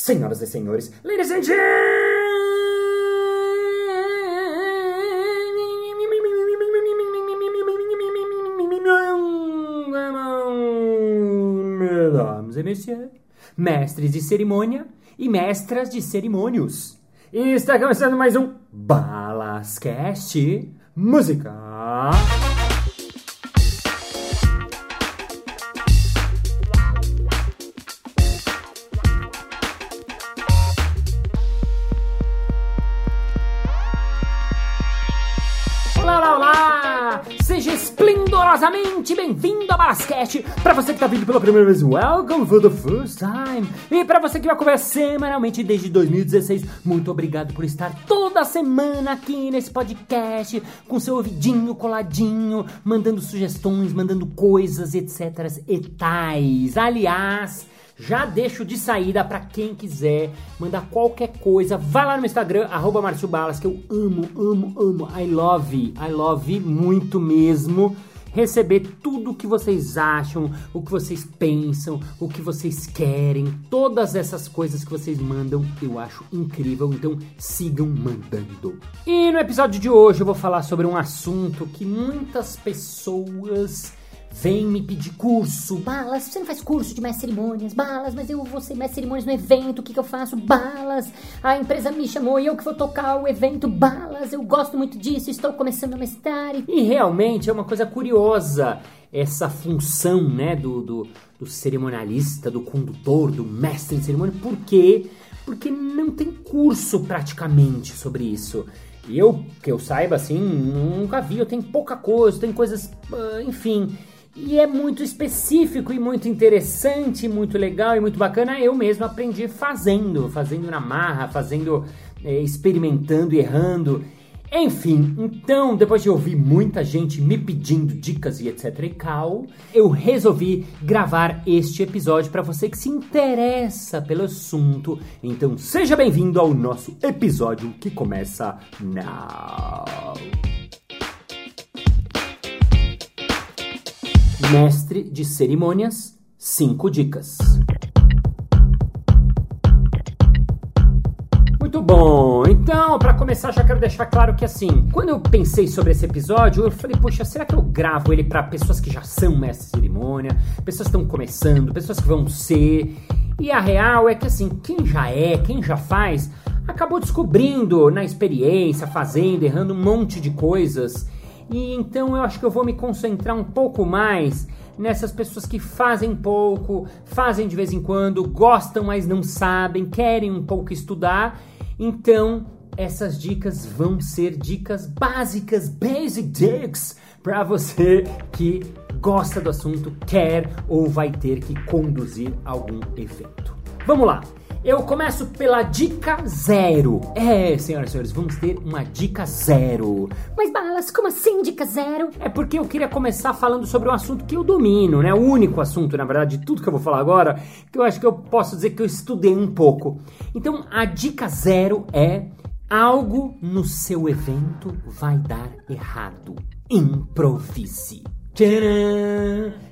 senhoras e senhores, ladies and Mesdames et messieurs, mestres de cerimônia e mestras de cerimônios. Está começando mais um Balascast Música. Bem-vindo a Balascast! Para você que está vindo pela primeira vez, welcome for the first time! E para você que vai acompanhar semanalmente desde 2016, muito obrigado por estar toda semana aqui nesse podcast, com seu ouvidinho coladinho, mandando sugestões, mandando coisas, etc. e tais. Aliás, já deixo de saída para quem quiser mandar qualquer coisa. Vai lá no Instagram, arroba Balas, que eu amo, amo, amo. I love, I love muito mesmo. Receber tudo o que vocês acham, o que vocês pensam, o que vocês querem, todas essas coisas que vocês mandam, eu acho incrível. Então sigam mandando. E no episódio de hoje eu vou falar sobre um assunto que muitas pessoas vem me pedir curso. Balas, você não faz curso de mestre cerimônias? Balas, mas eu vou ser mestre cerimônias no evento, o que, que eu faço? Balas, a empresa me chamou e eu que vou tocar o evento. Balas, eu gosto muito disso, estou começando a mestrar. E... E realmente é uma coisa curiosa essa função né, do, do, do cerimonialista, do condutor, do mestre de cerimônia. Por quê? Porque não tem curso praticamente sobre isso. E eu, que eu saiba, assim, nunca vi. Eu tenho pouca coisa, tem coisas, ah, enfim. E é muito específico e muito interessante, muito legal e muito bacana. Eu mesmo aprendi fazendo, fazendo na marra, fazendo, eh, experimentando errando. Enfim, então, depois de ouvir muita gente me pedindo dicas e etc e cal, eu resolvi gravar este episódio para você que se interessa pelo assunto. Então, seja bem-vindo ao nosso episódio que começa now. Mestre de cerimônias, 5 dicas. Muito bom. Então, para começar, já quero deixar claro que assim, quando eu pensei sobre esse episódio, eu falei, poxa, será que eu gravo ele para pessoas que já são mestres de cerimônia, pessoas que estão começando, pessoas que vão ser? E a real é que assim, quem já é, quem já faz, acabou descobrindo na experiência, fazendo, errando um monte de coisas. E então eu acho que eu vou me concentrar um pouco mais nessas pessoas que fazem pouco, fazem de vez em quando, gostam, mas não sabem, querem um pouco estudar. Então, essas dicas vão ser dicas básicas, basic dicks, para você que gosta do assunto, quer ou vai ter que conduzir algum evento. Vamos lá! Eu começo pela dica zero. É, senhoras e senhores, vamos ter uma dica zero. Mas Balas, como assim dica zero? É porque eu queria começar falando sobre um assunto que eu domino, né? O único assunto, na verdade, de tudo que eu vou falar agora, que eu acho que eu posso dizer que eu estudei um pouco. Então, a dica zero é algo no seu evento vai dar errado. Improvise.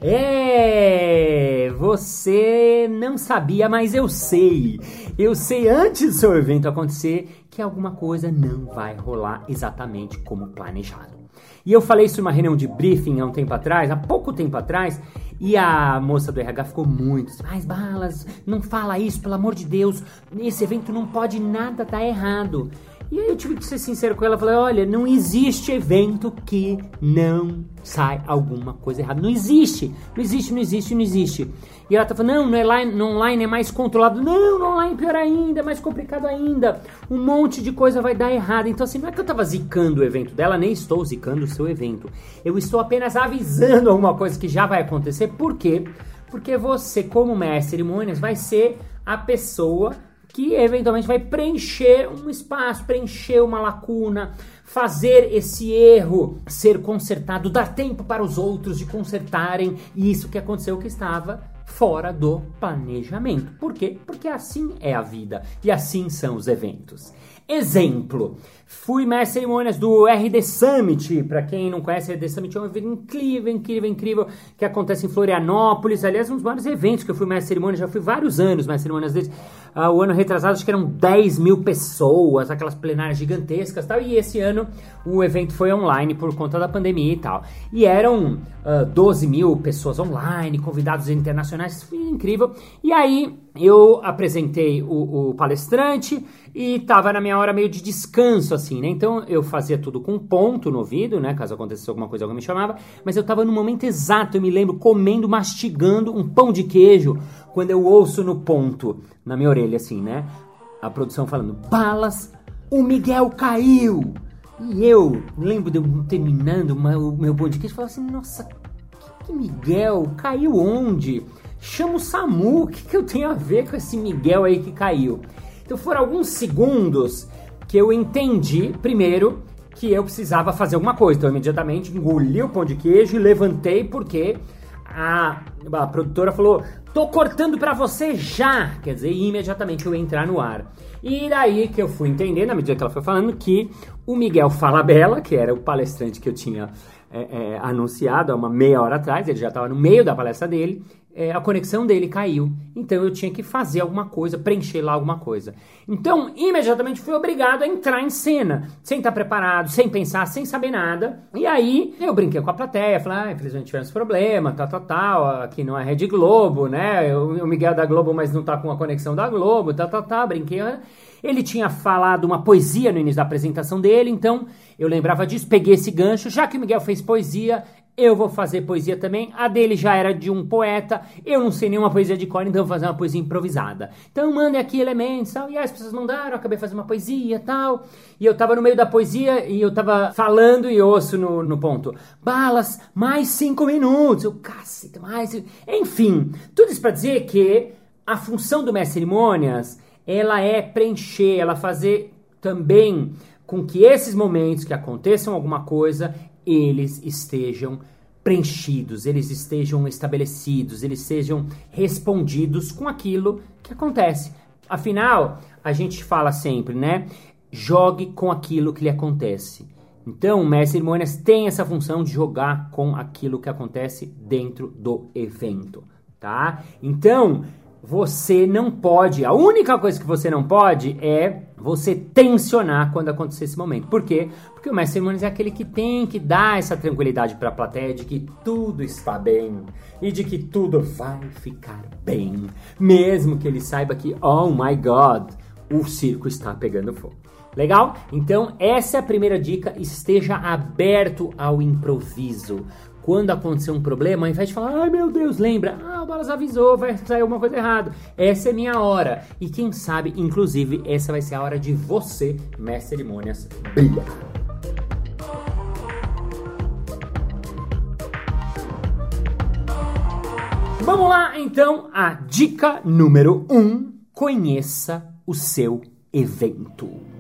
É, você não sabia, mas eu sei. Eu sei antes do seu evento acontecer que alguma coisa não vai rolar exatamente como planejado. E eu falei isso numa reunião de briefing há um tempo atrás, há pouco tempo atrás, e a moça do RH ficou muito, mas balas, não fala isso, pelo amor de Deus, esse evento não pode nada dar errado. E aí eu tive que ser sincero com ela, falei, olha, não existe evento que não sai alguma coisa errada. Não existe, não existe, não existe, não existe. E ela tá falando, não, no online, no online é mais controlado. Não, no online é pior ainda, é mais complicado ainda. Um monte de coisa vai dar errado. Então assim, não é que eu tava zicando o evento dela, nem estou zicando o seu evento. Eu estou apenas avisando alguma coisa que já vai acontecer. Por quê? Porque você, como mestre de cerimônias, vai ser a pessoa que eventualmente vai preencher um espaço, preencher uma lacuna, fazer esse erro ser consertado, dar tempo para os outros de consertarem isso que aconteceu que estava fora do planejamento. Por quê? Porque assim é a vida e assim são os eventos. Exemplo, fui mestre cerimônias do RD Summit. Para quem não conhece, RD Summit é um evento incrível, incrível, incrível que acontece em Florianópolis. Aliás, um dos maiores eventos que eu fui mestre cerimônias, já fui vários anos mestre cerimônias deles. Uh, o ano retrasado acho que eram 10 mil pessoas, aquelas plenárias gigantescas tal. E esse ano o evento foi online por conta da pandemia e tal. E eram ah, 12 mil pessoas online, convidados internacionais, foi incrível. E aí eu apresentei o, o palestrante e tava na minha hora meio de descanso, assim, né? Então eu fazia tudo com ponto no ouvido, né? Caso acontecesse alguma coisa, alguém me chamava. Mas eu tava no momento exato, eu me lembro, comendo, mastigando um pão de queijo, quando eu ouço no ponto, na minha orelha, assim, né? A produção falando, balas, o Miguel caiu! E eu lembro de eu terminando o meu pão de queijo e falar assim, nossa, que, que Miguel? Caiu onde? Chama o SAMU, o que, que eu tenho a ver com esse Miguel aí que caiu? Então foram alguns segundos que eu entendi, primeiro, que eu precisava fazer alguma coisa. Então, imediatamente engoli o pão de queijo e levantei porque a, a produtora falou: tô cortando para você já. Quer dizer, imediatamente eu entrar no ar. E daí que eu fui entender, na medida que ela foi falando, que o Miguel Falabella, que era o palestrante que eu tinha é, é, anunciado há uma meia hora atrás, ele já estava no meio da palestra dele, é, a conexão dele caiu. Então eu tinha que fazer alguma coisa, preencher lá alguma coisa. Então, imediatamente fui obrigado a entrar em cena, sem estar preparado, sem pensar, sem saber nada. E aí eu brinquei com a plateia, falei, ah, infelizmente tivemos problema, tal, tal, tal, aqui não é Rede Globo, né? O Miguel é da Globo, mas não tá com a conexão da Globo, tal, tal, tal, brinquei. Ele tinha falado uma poesia no início da apresentação dele, então eu lembrava disso, peguei esse gancho, já que o Miguel fez poesia, eu vou fazer poesia também. A dele já era de um poeta, eu não sei nenhuma poesia de cor, então vou fazer uma poesia improvisada. Então mandem aqui elementos, tal. E as pessoas mandaram, acabei fazendo uma poesia tal. E eu tava no meio da poesia e eu tava falando e ouço no, no ponto. Balas, mais cinco minutos. Eu, cacete, mais. Enfim, tudo isso pra dizer que a função do mestre cerimônias ela é preencher, ela fazer também com que esses momentos que aconteçam alguma coisa, eles estejam preenchidos, eles estejam estabelecidos, eles sejam respondidos com aquilo que acontece. Afinal, a gente fala sempre, né? Jogue com aquilo que lhe acontece. Então, o mestre cerimônias tem essa função de jogar com aquilo que acontece dentro do evento, tá? Então, você não pode, a única coisa que você não pode é você tensionar quando acontecer esse momento. Por quê? Porque o mestre cerimônias é aquele que tem que dar essa tranquilidade para a plateia de que tudo está bem e de que tudo vai ficar bem, mesmo que ele saiba que, oh my god, o circo está pegando fogo. Legal? Então, essa é a primeira dica. Esteja aberto ao improviso quando acontecer um problema, ao invés de falar, ai meu Deus, lembra, ah, o Balas avisou, vai sair alguma coisa errada. Essa é minha hora. E quem sabe, inclusive, essa vai ser a hora de você, mestre cerimônias, brilhar. Vamos lá, então, a dica número 1: um, conheça o seu evento.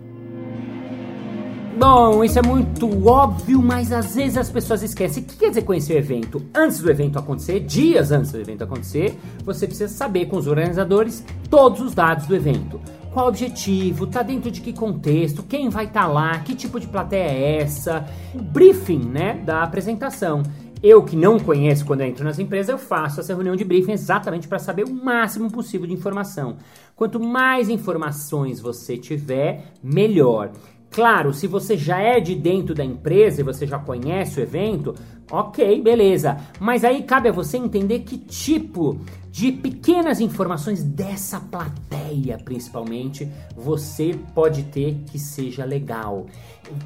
Bom, isso é muito óbvio, mas às vezes as pessoas esquecem. O que quer dizer conhecer o evento? Antes do evento acontecer, dias antes do evento acontecer, você precisa saber com os organizadores todos os dados do evento. Qual o objetivo, tá dentro de que contexto, quem vai estar tá lá, que tipo de plateia é essa, o briefing, né, da apresentação. Eu que não conheço quando entro nas empresas, eu faço essa reunião de briefing exatamente para saber o máximo possível de informação. Quanto mais informações você tiver, melhor. Claro, se você já é de dentro da empresa e você já conhece o evento, ok, beleza. Mas aí cabe a você entender que tipo de pequenas informações dessa plateia, principalmente, você pode ter que seja legal.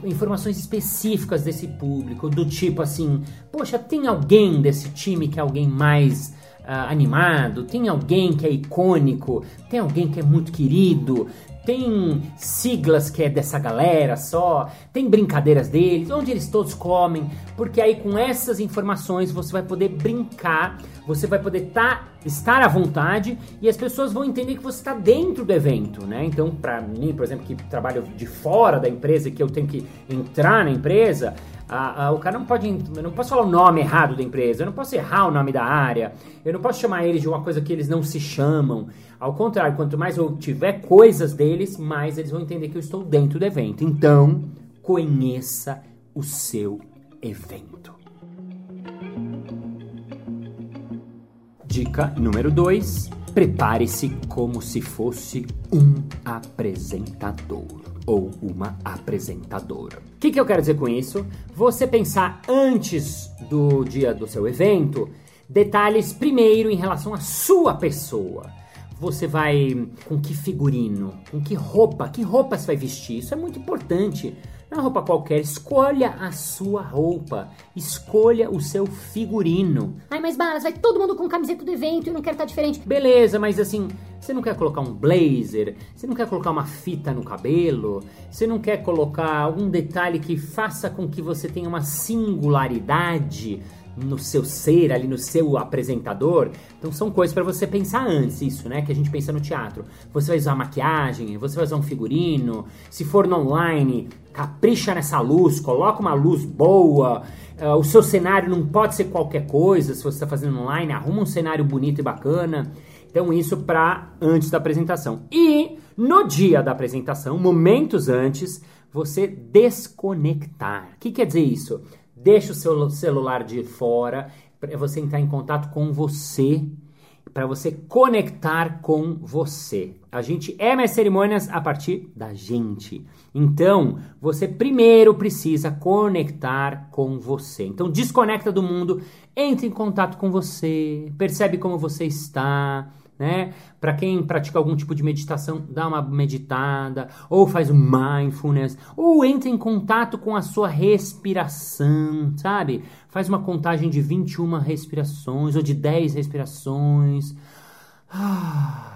Informações específicas desse público, do tipo assim, poxa, tem alguém desse time que é alguém mais Uh, animado, tem alguém que é icônico, tem alguém que é muito querido, tem siglas que é dessa galera só, tem brincadeiras deles, onde eles todos comem, porque aí com essas informações você vai poder brincar, você vai poder tá, estar à vontade e as pessoas vão entender que você está dentro do evento, né? Então, para mim, por exemplo, que trabalho de fora da empresa e que eu tenho que entrar na empresa, a, a, o cara não pode. Eu não posso falar o nome errado da empresa, eu não posso errar o nome da área, eu não posso chamar eles de uma coisa que eles não se chamam. Ao contrário, quanto mais eu tiver coisas deles, mais eles vão entender que eu estou dentro do evento. Então, conheça o seu evento. Dica número 2: prepare-se como se fosse um apresentador ou uma apresentadora. O que, que eu quero dizer com isso? Você pensar antes do dia do seu evento detalhes primeiro em relação à sua pessoa. Você vai com que figurino, com que roupa, que roupa você vai vestir? Isso é muito importante. Não é roupa qualquer, escolha a sua roupa, escolha o seu figurino. Ai, mas Balas, vai todo mundo com camiseta do evento e eu não quero estar diferente. Beleza, mas assim, você não quer colocar um blazer, você não quer colocar uma fita no cabelo, você não quer colocar algum detalhe que faça com que você tenha uma singularidade no seu ser, ali no seu apresentador. Então são coisas para você pensar antes, isso, né? Que a gente pensa no teatro. Você vai usar maquiagem, você vai usar um figurino. Se for no online, capricha nessa luz, coloca uma luz boa. Uh, o seu cenário não pode ser qualquer coisa. Se você está fazendo online, arruma um cenário bonito e bacana. Então isso para antes da apresentação. E no dia da apresentação, momentos antes, você desconectar. O que quer dizer isso? Deixa o seu celular de fora para você entrar em contato com você, para você conectar com você. A gente é mais cerimônias a partir da gente. Então, você primeiro precisa conectar com você. Então, desconecta do mundo, entre em contato com você, percebe como você está né? Para quem pratica algum tipo de meditação, dá uma meditada, ou faz um mindfulness, ou entra em contato com a sua respiração, sabe? Faz uma contagem de 21 respirações ou de 10 respirações.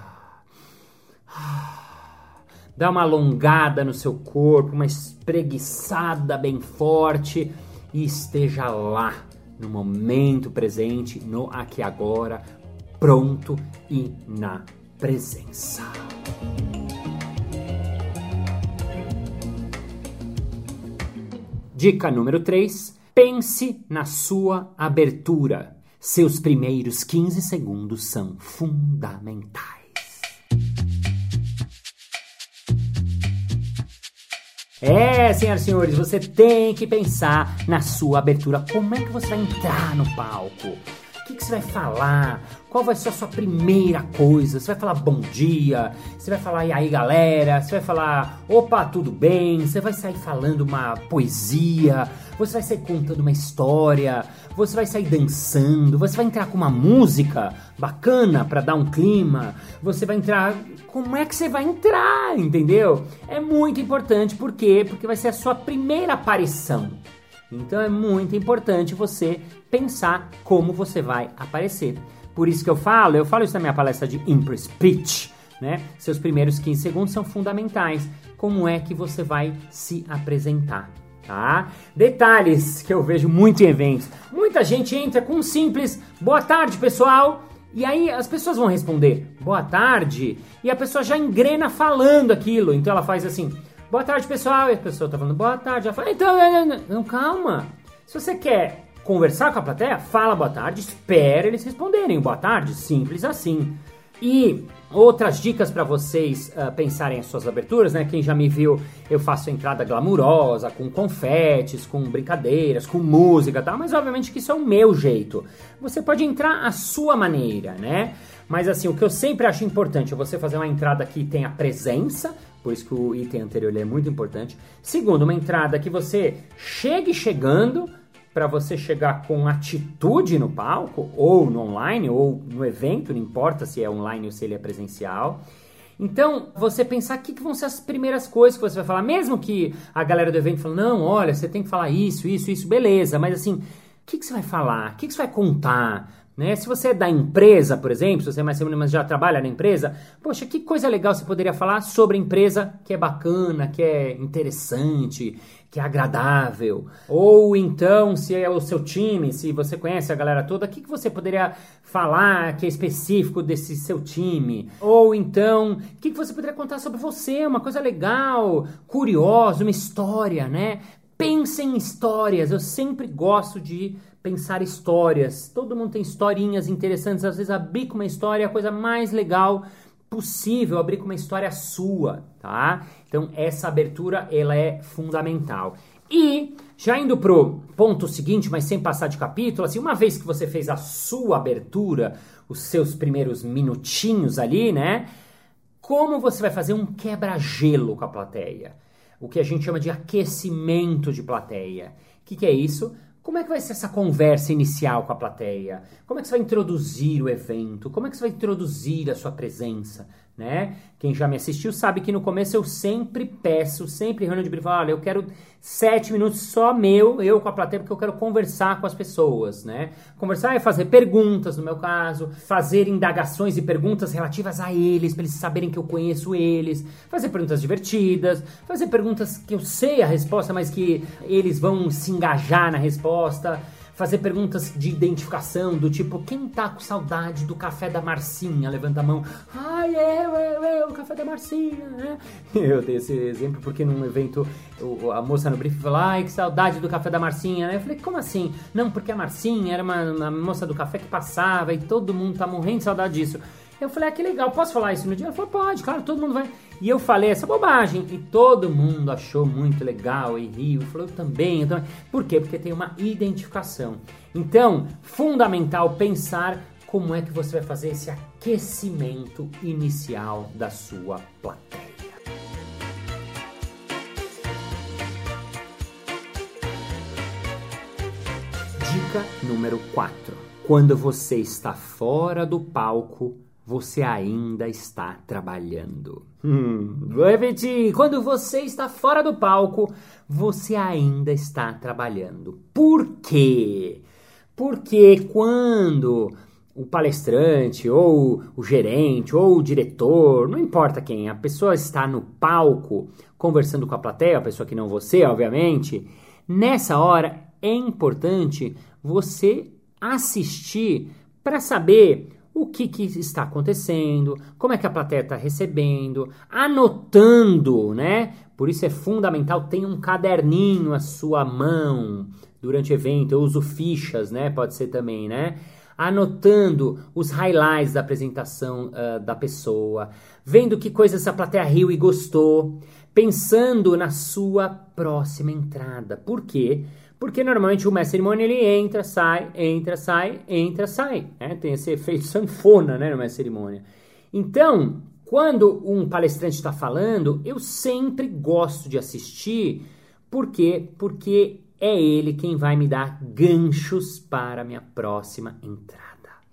Dá uma alongada no seu corpo, uma espreguiçada bem forte e esteja lá no momento presente, no aqui agora, pronto e na presença. Dica número 3: pense na sua abertura. Seus primeiros 15 segundos são fundamentais. É, senhoras e senhores, você tem que pensar na sua abertura. Como é que você vai entrar no palco? Que, que, você vai falar? Qual vai ser a sua primeira coisa? Você vai falar bom dia? Você vai falar e aí galera? Você vai falar opa, tudo bem? Você vai sair falando uma poesia? Você vai sair contando uma história? Você vai sair dançando? Você vai entrar com uma música bacana para dar um clima? Você vai entrar. Como é que você vai entrar? Entendeu? É muito importante, por quê? Porque vai ser a sua primeira aparição. Então é muito importante você pensar como você vai aparecer. Por isso que eu falo, eu falo isso na minha palestra de Impress Speech, né? Seus primeiros 15 segundos são fundamentais. Como é que você vai se apresentar? Tá? Detalhes que eu vejo muito em eventos. Muita gente entra com um simples boa tarde, pessoal. E aí as pessoas vão responder boa tarde e a pessoa já engrena falando aquilo. Então ela faz assim: boa tarde, pessoal. E a pessoa tá falando boa tarde. Ela fala: então, não, não, calma. Se você quer conversar com a plateia, fala boa tarde, espera eles responderem boa tarde, simples assim. E outras dicas para vocês uh, pensarem as suas aberturas, né? Quem já me viu, eu faço entrada glamurosa, com confetes, com brincadeiras, com música, tá? Mas obviamente que isso é o meu jeito. Você pode entrar à sua maneira, né? Mas assim, o que eu sempre acho importante é você fazer uma entrada que tenha presença, por isso que o item anterior é muito importante. Segundo, uma entrada que você chegue chegando, para você chegar com atitude no palco, ou no online, ou no evento, não importa se é online ou se ele é presencial. Então, você pensar o que, que, vão ser as primeiras coisas que você vai falar, mesmo que a galera do evento fale, não, olha, você tem que falar isso, isso, isso, beleza, mas assim, o que, que você vai falar? O que, que você vai contar? Né? Se você é da empresa, por exemplo, se você é mais cerimônia, mas já trabalha na empresa, poxa, que coisa legal você poderia falar sobre a empresa que é bacana, que é interessante, que é agradável. Ou então, se é o seu time, se você conhece a galera toda, o que, que você poderia falar que é específico desse seu time? Ou então, o que, que você poderia contar sobre você, uma coisa legal, curiosa, uma história, né? Pense em histórias. Eu sempre gosto de pensar histórias. Todo mundo tem historinhas interessantes. Às vezes, abrir com uma história é a coisa mais legal possível. Abrir com uma história sua, tá? Então, essa abertura ela é fundamental. E já indo pro ponto seguinte, mas sem passar de capítulo, assim, uma vez que você fez a sua abertura, os seus primeiros minutinhos ali, né? Como você vai fazer um quebra-gelo com a plateia? O que a gente chama de aquecimento de plateia. O que, que é isso? Como é que vai ser essa conversa inicial com a plateia? Como é que você vai introduzir o evento? Como é que você vai introduzir a sua presença? Né? Quem já me assistiu sabe que no começo eu sempre peço, sempre reunião de briefing, olha, eu quero sete minutos só meu, eu com a plateia, porque eu quero conversar com as pessoas, né? Conversar é fazer perguntas, no meu caso, fazer indagações e perguntas relativas a eles, para eles saberem que eu conheço eles, fazer perguntas divertidas, fazer perguntas que eu sei a resposta, mas que eles vão se engajar na resposta fazer perguntas de identificação, do tipo, quem tá com saudade do café da Marcinha? Levanta a mão. Ai, eu, eu, eu, o café da Marcinha, né? Eu dei esse exemplo porque num evento a moça no briefing falou, ai, que saudade do café da Marcinha, né? Eu falei, como assim? Não, porque a Marcinha era uma, uma moça do café que passava e todo mundo tá morrendo de saudade disso. Eu falei, ah, que legal, posso falar isso no dia? Ela falou, pode, claro, todo mundo vai. E eu falei essa bobagem e todo mundo achou muito legal e riu, falou, também, eu também. Por quê? Porque tem uma identificação. Então, fundamental pensar como é que você vai fazer esse aquecimento inicial da sua plateia. Dica número 4. Quando você está fora do palco, você ainda está trabalhando. Hum, vou repetir. Quando você está fora do palco, você ainda está trabalhando. Por quê? Porque quando o palestrante, ou o gerente, ou o diretor, não importa quem, a pessoa está no palco conversando com a plateia, a pessoa que não você, obviamente, nessa hora é importante você assistir para saber o que, que, está acontecendo, como é que a plateia está recebendo, anotando, né? Por isso é fundamental ter um caderninho à sua mão durante o evento. Eu uso fichas, né? Pode ser também, né? Anotando os highlights da apresentação uh, da pessoa, vendo que coisas a plateia riu e gostou, pensando na sua próxima entrada. Por quê? Porque normalmente o mestre cerimônia ele entra, sai, entra, sai, entra, sai. Né? Tem esse efeito sanfona né, no mestre cerimônia. Então, quando um palestrante está falando, eu sempre gosto de assistir. Por quê? Porque é ele quem vai me dar ganchos para a minha próxima entrada.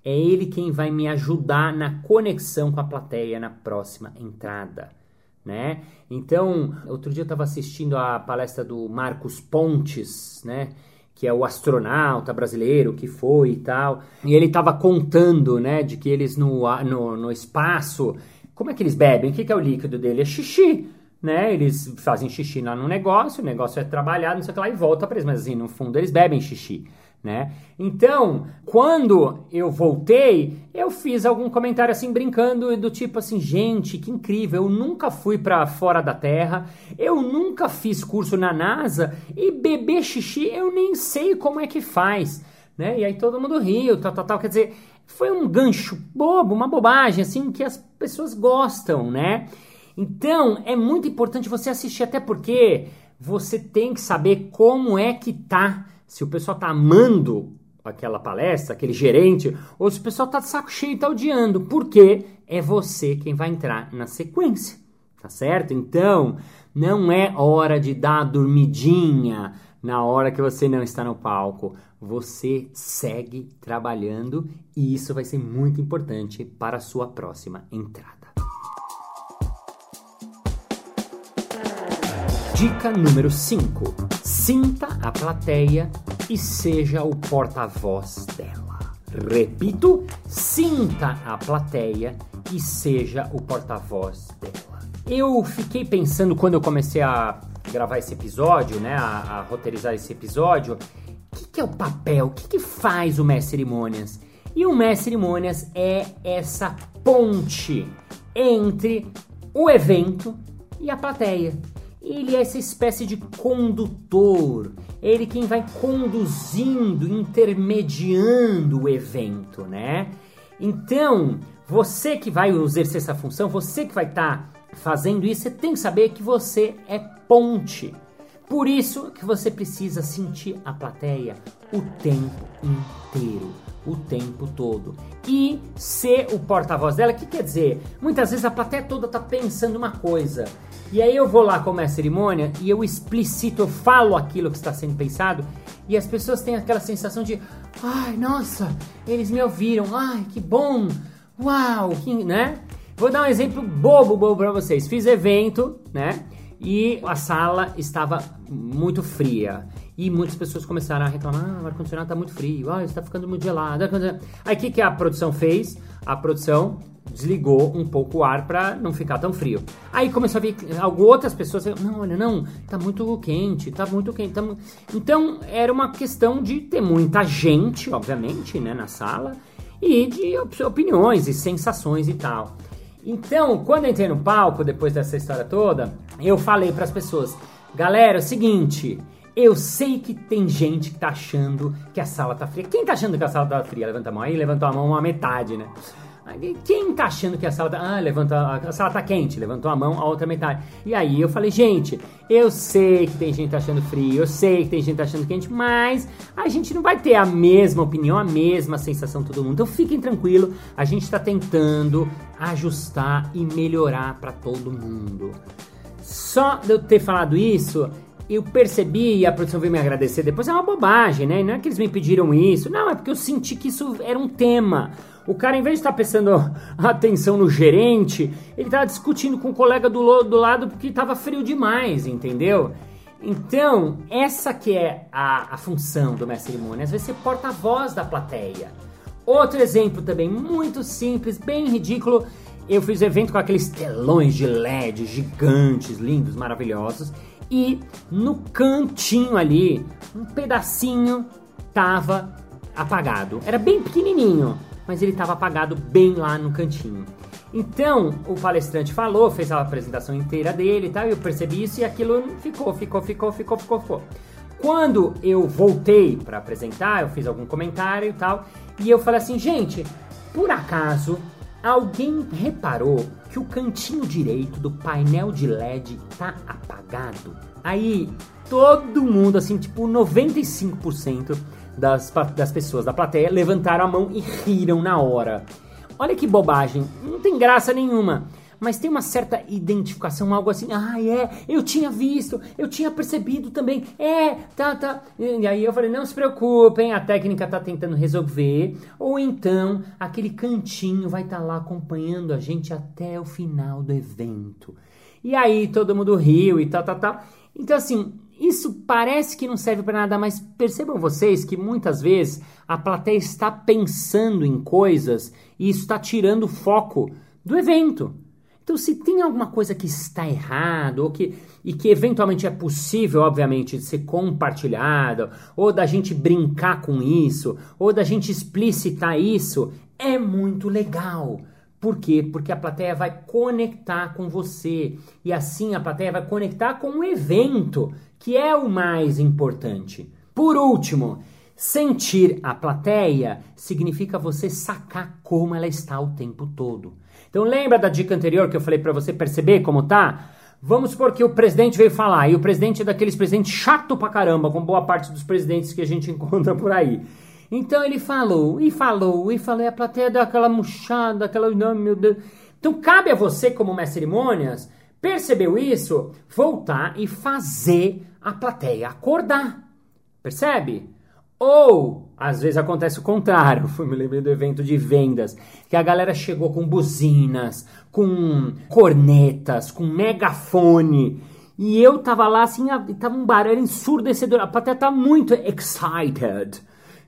É ele quem vai me ajudar na conexão com a plateia na próxima entrada né? Então, outro dia eu estava assistindo a palestra do Marcos Pontes, né? Que é o astronauta brasileiro que foi e tal. E ele estava contando, né? De que eles no, no, no espaço... Como é que eles bebem? O que, que é o líquido dele? É xixi, né? Eles fazem xixi lá no negócio, o negócio é trabalhado, não sei o que lá, e volta para eles. Mas assim, no fundo, eles bebem xixi né? Então, quando eu voltei, eu fiz algum comentário assim brincando do tipo assim, gente, que incrível, eu nunca fui para fora da Terra, eu nunca fiz curso na NASA e beber xixi eu nem sei como é que faz, né? E aí todo mundo riu, tal, tal, tal, quer dizer, foi um gancho bobo, uma bobagem assim que as pessoas gostam, né? Então, é muito importante você assistir até porque você tem que saber como é que tá se o pessoal tá amando aquela palestra, aquele gerente, ou se o pessoal tá de saco cheio e tá odiando, porque é você quem vai entrar na sequência, tá certo? Então, não é hora de dar dormidinha na hora que você não está no palco. Você segue trabalhando e isso vai ser muito importante para a sua próxima entrada. Dica número 5. Sinta a plateia e seja o porta-voz dela. Repito, sinta a plateia e seja o porta-voz dela. Eu fiquei pensando quando eu comecei a gravar esse episódio, né, a, a roteirizar esse episódio, o que, que, é o papel? O que, que faz o mestre cerimônias? E o mestre cerimônias é essa ponte entre o evento e a plateia. Ele é essa espécie de condutor, ele quem vai conduzindo, intermediando o evento, né? Então, você que vai exercer essa função, você que vai estar tá fazendo isso, você tem que saber que você é ponte. Por isso que você precisa sentir a plateia o tempo inteiro, o tempo todo. E ser o porta-voz dela, que quer dizer, muitas vezes a plateia toda tá pensando uma coisa. E aí eu vou lá como é a cerimônia e eu explicito, eu falo aquilo que está sendo pensado e as pessoas têm aquela sensação de, ai, nossa, eles me ouviram, ai, que bom, uau, que, né? Vou dar um exemplo bobo, bobo para vocês. Fiz evento, né? E a sala estava muito fria. E muitas pessoas começaram a reclamar: ah, o ar-condicionado está muito frio, ah, está ficando muito gelado. Aí o que, que a produção fez? A produção desligou um pouco o ar para não ficar tão frio. Aí começou a vir outras pessoas, não, olha, não, tá muito quente, tá muito quente. Tá mu... Então era uma questão de ter muita gente, obviamente, né, na sala e de opiniões e sensações e tal. Então, quando eu entrei no palco depois dessa história toda, eu falei para as pessoas: "Galera, é o seguinte, eu sei que tem gente que tá achando que a sala tá fria. Quem tá achando que a sala tá fria? Levanta a mão aí, levantou a mão uma metade, né? Quem tá achando que a sala tá. Ah, levanta. A sala tá quente, levantou a mão, a outra metade. E aí eu falei, gente, eu sei que tem gente achando frio, eu sei que tem gente achando quente, mas a gente não vai ter a mesma opinião, a mesma sensação todo mundo. Então fiquem tranquilo, a gente tá tentando ajustar e melhorar para todo mundo. Só de eu ter falado isso, eu percebi e a produção veio me agradecer depois, é uma bobagem, né? Não é que eles me pediram isso, não, é porque eu senti que isso era um tema. O cara, em vez de estar prestando atenção no gerente, ele estava discutindo com o colega do, do lado porque estava frio demais, entendeu? Então, essa que é a, a função do mestre cerimônia, às vezes você porta a voz da plateia. Outro exemplo também, muito simples, bem ridículo, eu fiz evento com aqueles telões de LED gigantes, lindos, maravilhosos, e no cantinho ali, um pedacinho tava apagado. Era bem pequenininho, mas ele estava apagado bem lá no cantinho. Então, o palestrante falou, fez a apresentação inteira dele e tal, e eu percebi isso e aquilo ficou, ficou, ficou, ficou, ficou, ficou. Quando eu voltei para apresentar, eu fiz algum comentário e tal, e eu falei assim, gente, por acaso alguém reparou que o cantinho direito do painel de LED tá apagado? Aí todo mundo, assim, tipo 95% das, das pessoas da plateia levantaram a mão e riram na hora. Olha que bobagem, não tem graça nenhuma. Mas tem uma certa identificação, algo assim, ah, é, eu tinha visto, eu tinha percebido também, é, tá, tá. E aí eu falei, não se preocupem, a técnica tá tentando resolver. Ou então, aquele cantinho vai estar tá lá acompanhando a gente até o final do evento. E aí todo mundo riu e tal, tal, tal. Então, assim, isso parece que não serve para nada, mas percebam vocês que muitas vezes a plateia está pensando em coisas e isso está tirando o foco do evento. Então, se tem alguma coisa que está errado ou que, e que eventualmente é possível, obviamente, de ser compartilhada, ou da gente brincar com isso, ou da gente explicitar isso, é muito legal. Por quê? Porque a plateia vai conectar com você e assim a plateia vai conectar com o evento, que é o mais importante. Por último, sentir a plateia significa você sacar como ela está o tempo todo. Então lembra da dica anterior que eu falei para você perceber como tá? Vamos supor que o presidente veio falar e o presidente é daqueles presidentes chato pra caramba, com boa parte dos presidentes que a gente encontra por aí. Então ele falou, e falou, e falou, e a plateia deu aquela murchada, aquela. Não, meu Deus. Então cabe a você, como mestre cerimônias, percebeu isso? Voltar e fazer a plateia acordar. Percebe? Ou, às vezes acontece o contrário, fui me lembrei do evento de vendas, que a galera chegou com buzinas, com cornetas, com megafone, e eu tava lá assim, tava um barulho ensurdecedor, a plateia tá muito excited.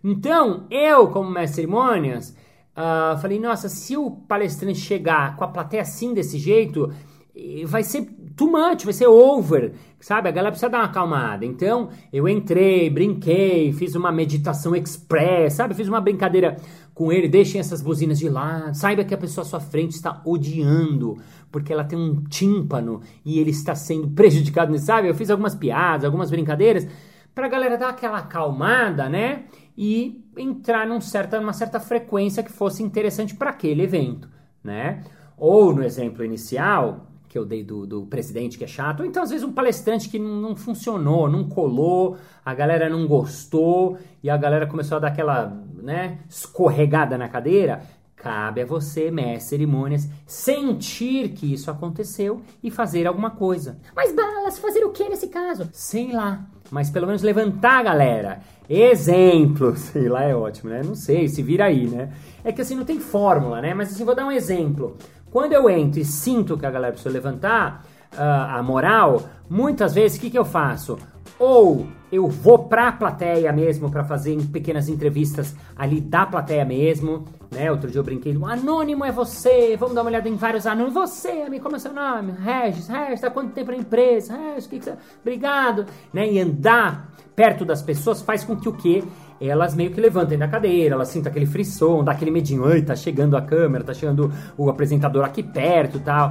Então, eu, como mestre cerimônias, uh, falei, nossa, se o palestrante chegar com a plateia assim, desse jeito, eh, vai ser too much, vai ser over, sabe? A galera precisa dar uma acalmada. Então, eu entrei, brinquei, fiz uma meditação express, sabe? Fiz uma brincadeira com ele, deixem essas buzinas de lado, saiba que a pessoa à sua frente está odiando, porque ela tem um tímpano e ele está sendo prejudicado, sabe? Eu fiz algumas piadas, algumas brincadeiras, pra galera dar aquela acalmada, né? e entrar num certa, numa certa frequência que fosse interessante para aquele evento, né? Ou no exemplo inicial, que eu dei do, do presidente que é chato, ou então às vezes um palestrante que não, não funcionou, não colou, a galera não gostou e a galera começou a dar aquela, né, escorregada na cadeira. Cabe a você, mestre cerimônias, sentir que isso aconteceu e fazer alguma coisa. Mas balas, fazer o que nesse caso? Sei lá, mas pelo menos levantar galera. Exemplo, sei lá, é ótimo, né? Não sei, se vira aí, né? É que assim não tem fórmula, né? Mas assim, vou dar um exemplo. Quando eu entro e sinto que a galera precisa levantar uh, a moral, muitas vezes o que, que eu faço? Ou eu vou pra plateia mesmo para fazer pequenas entrevistas ali da plateia mesmo, né? Outro dia eu brinquei, o anônimo é você, vamos dar uma olhada em vários anônimos. Você, amigo, como é seu nome? Regis, Regis, tá quanto tempo na empresa? Regis, que que você... Obrigado, né? E andar perto das pessoas faz com que o quê? Elas meio que levantem da cadeira, elas sintam aquele frisson, dá aquele medinho, ai, tá chegando a câmera, tá chegando o apresentador aqui perto tal.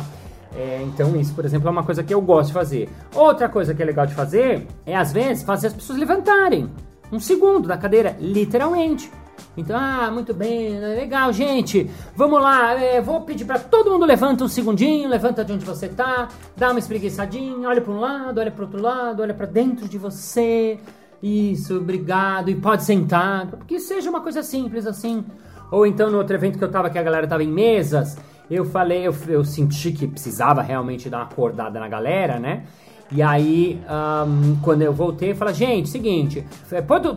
É, então, isso, por exemplo, é uma coisa que eu gosto de fazer. Outra coisa que é legal de fazer é, às vezes, fazer as pessoas levantarem um segundo da cadeira, literalmente. Então, ah, muito bem, legal, gente. Vamos lá, é, vou pedir para todo mundo levanta um segundinho, levanta de onde você tá, dá uma espreguiçadinha, olha para um lado, olha para outro lado, olha para dentro de você. Isso, obrigado. E pode sentar, que seja uma coisa simples assim. Ou então no outro evento que eu tava, que a galera tava em mesas, eu falei, eu, eu senti que precisava realmente dar uma acordada na galera, né? E aí, um, quando eu voltei, eu falei, gente, seguinte,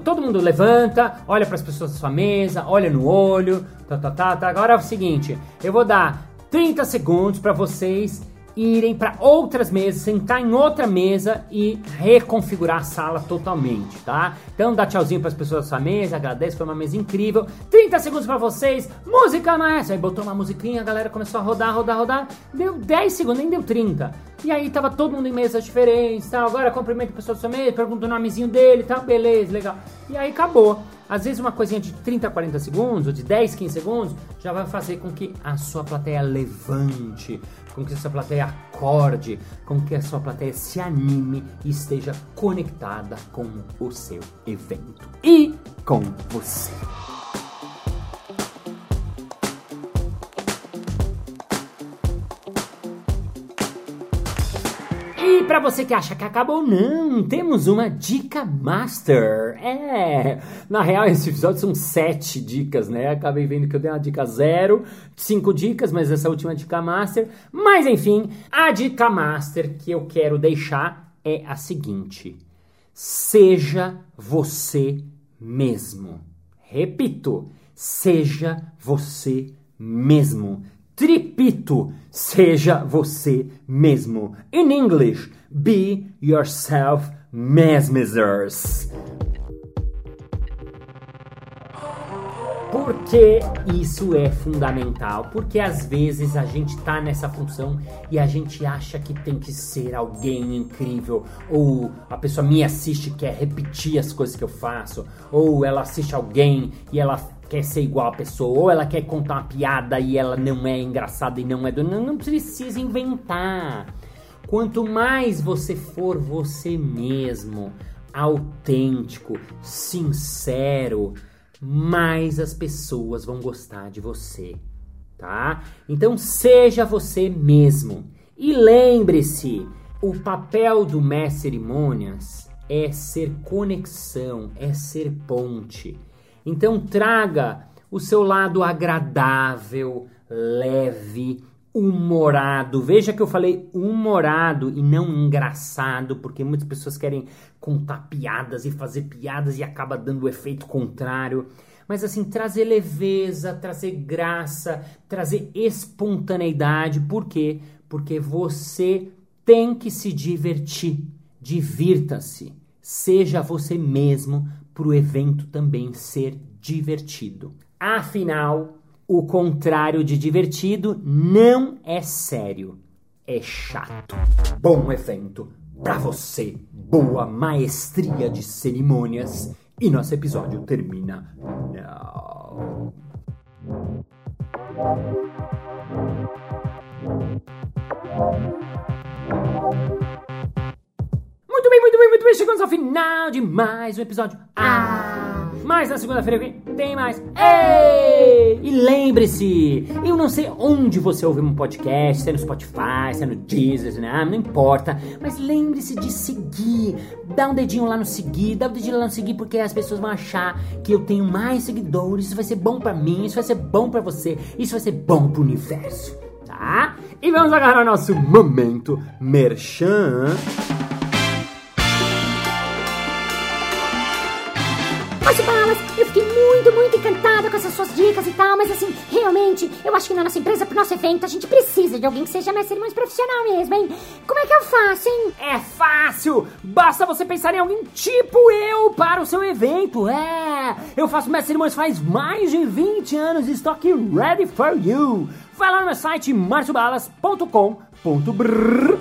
todo mundo levanta, olha para as pessoas da sua mesa, olha no olho, tá, tá, tá, tá. Agora é o seguinte, eu vou dar 30 segundos para vocês irem para outras mesas, sentar em outra mesa e reconfigurar a sala totalmente, tá? Então dá tchauzinho para as pessoas da sua mesa, agradece, foi uma mesa incrível. 30 segundos para vocês, música nessa. Aí botou uma musiquinha, a galera começou a rodar, rodar, rodar. Deu 10 segundos, nem deu 30. E aí tava todo mundo em mesas diferentes, tal. Agora cumprimenta a pessoa da sua mesa, pergunta o nomezinho dele, tal, beleza, legal. E aí acabou. Às vezes uma coisinha de 30, 40 segundos, ou de 10, 15 segundos, já vai fazer com que a sua plateia levante, com que a sua plateia acorde, com que a sua plateia se anime e esteja conectada com o seu evento e com você. Para você que acha que acabou, não, temos uma dica master. É, na real esse episódio são sete dicas, né? Acabei vendo que eu dei uma dica zero, cinco dicas, mas essa última dica master. Mas enfim, a dica master que eu quero deixar é a seguinte: seja você mesmo. Repito, seja você mesmo. Tripito, seja você mesmo. In English, be yourself mesmizers. Por que isso é fundamental? Porque às vezes a gente tá nessa função e a gente acha que tem que ser alguém incrível, ou a pessoa me assiste quer repetir as coisas que eu faço, ou ela assiste alguém e ela quer ser igual a pessoa, ou ela quer contar uma piada e ela não é engraçada e não é do. Não, não precisa inventar. Quanto mais você for você mesmo, autêntico, sincero, mais as pessoas vão gostar de você, tá? Então seja você mesmo. E lembre-se, o papel do mestre cerimônias é ser conexão, é ser ponte. Então traga o seu lado agradável, leve, humorado. Veja que eu falei humorado e não engraçado, porque muitas pessoas querem contar piadas e fazer piadas e acaba dando o efeito contrário. Mas assim, trazer leveza, trazer graça, trazer espontaneidade. Por quê? Porque você tem que se divertir. Divirta-se. Seja você mesmo, para o evento também ser divertido. Afinal, o contrário de divertido não é sério, é chato. Bom evento para você, boa maestria de cerimônias. E nosso episódio termina now. Muito bem, muito bem, muito bem. Chegamos ao final de mais um episódio. Ah! Mas na segunda-feira tem mais. Ei! E lembre-se, eu não sei onde você ouve um podcast, se é no Spotify, se é no Deezer, né? não importa. Mas lembre-se de seguir. Dá um dedinho lá no seguir, dá um dedinho lá no seguir, porque as pessoas vão achar que eu tenho mais seguidores. Isso vai ser bom pra mim, isso vai ser bom pra você, isso vai ser bom pro universo, tá? E vamos agora ao nosso momento merchan. Márcio Balas, eu fiquei muito, muito encantada com essas suas dicas e tal, mas assim, realmente, eu acho que na nossa empresa, pro nosso evento, a gente precisa de alguém que seja mais profissional mesmo, hein? Como é que eu faço, hein? É fácil! Basta você pensar em alguém tipo eu para o seu evento. É! Eu faço mestre cerimônias faz mais de 20 anos e estou aqui ready for you. Vai lá no meu site marciobalas.com.br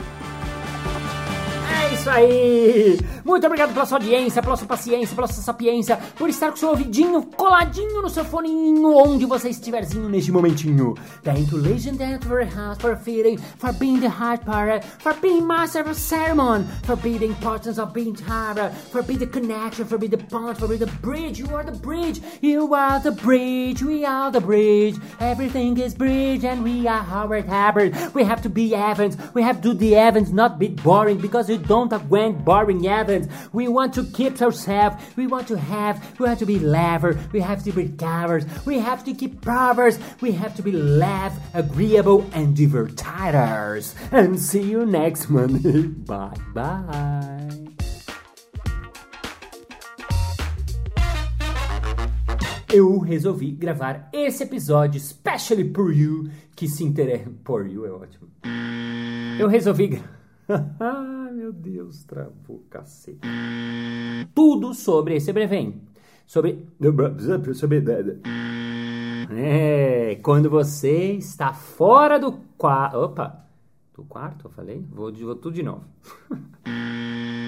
É isso aí! Muito obrigado pela sua audiência, pela sua paciência, pela sua sapiência, por estar com seu ouvidinho coladinho no seu foninho, onde você estiverzinho neste momentinho. Thank you, Legendary House, for feeding, for being the hard part, for being master of ceremony, for being the importance of being Tara, for being the connection, for being the point, for being the bridge. You are the bridge, you are the bridge, we are the bridge. Everything is bridge, and we are Howard Hubbard. We have to be Evans, we have to do the Evans, not be boring, because you don't want boring Evans. We want to keep ourselves, we want to have, we have to be lever, we have to be covers, we have to keep powers, we have to be laugh, agreeable, and divertiters. And see you next Monday. Bye bye. eu resolvi gravar esse episódio especially por you que se interessa. Por you é ótimo. Eu resolvi. Ah, meu Deus, travou cacete. Tudo sobre esse brevém. Sobre. Sobre. É, quando você está fora do quarto. Opa! Do quarto, eu falei? Vou, vou tudo de novo.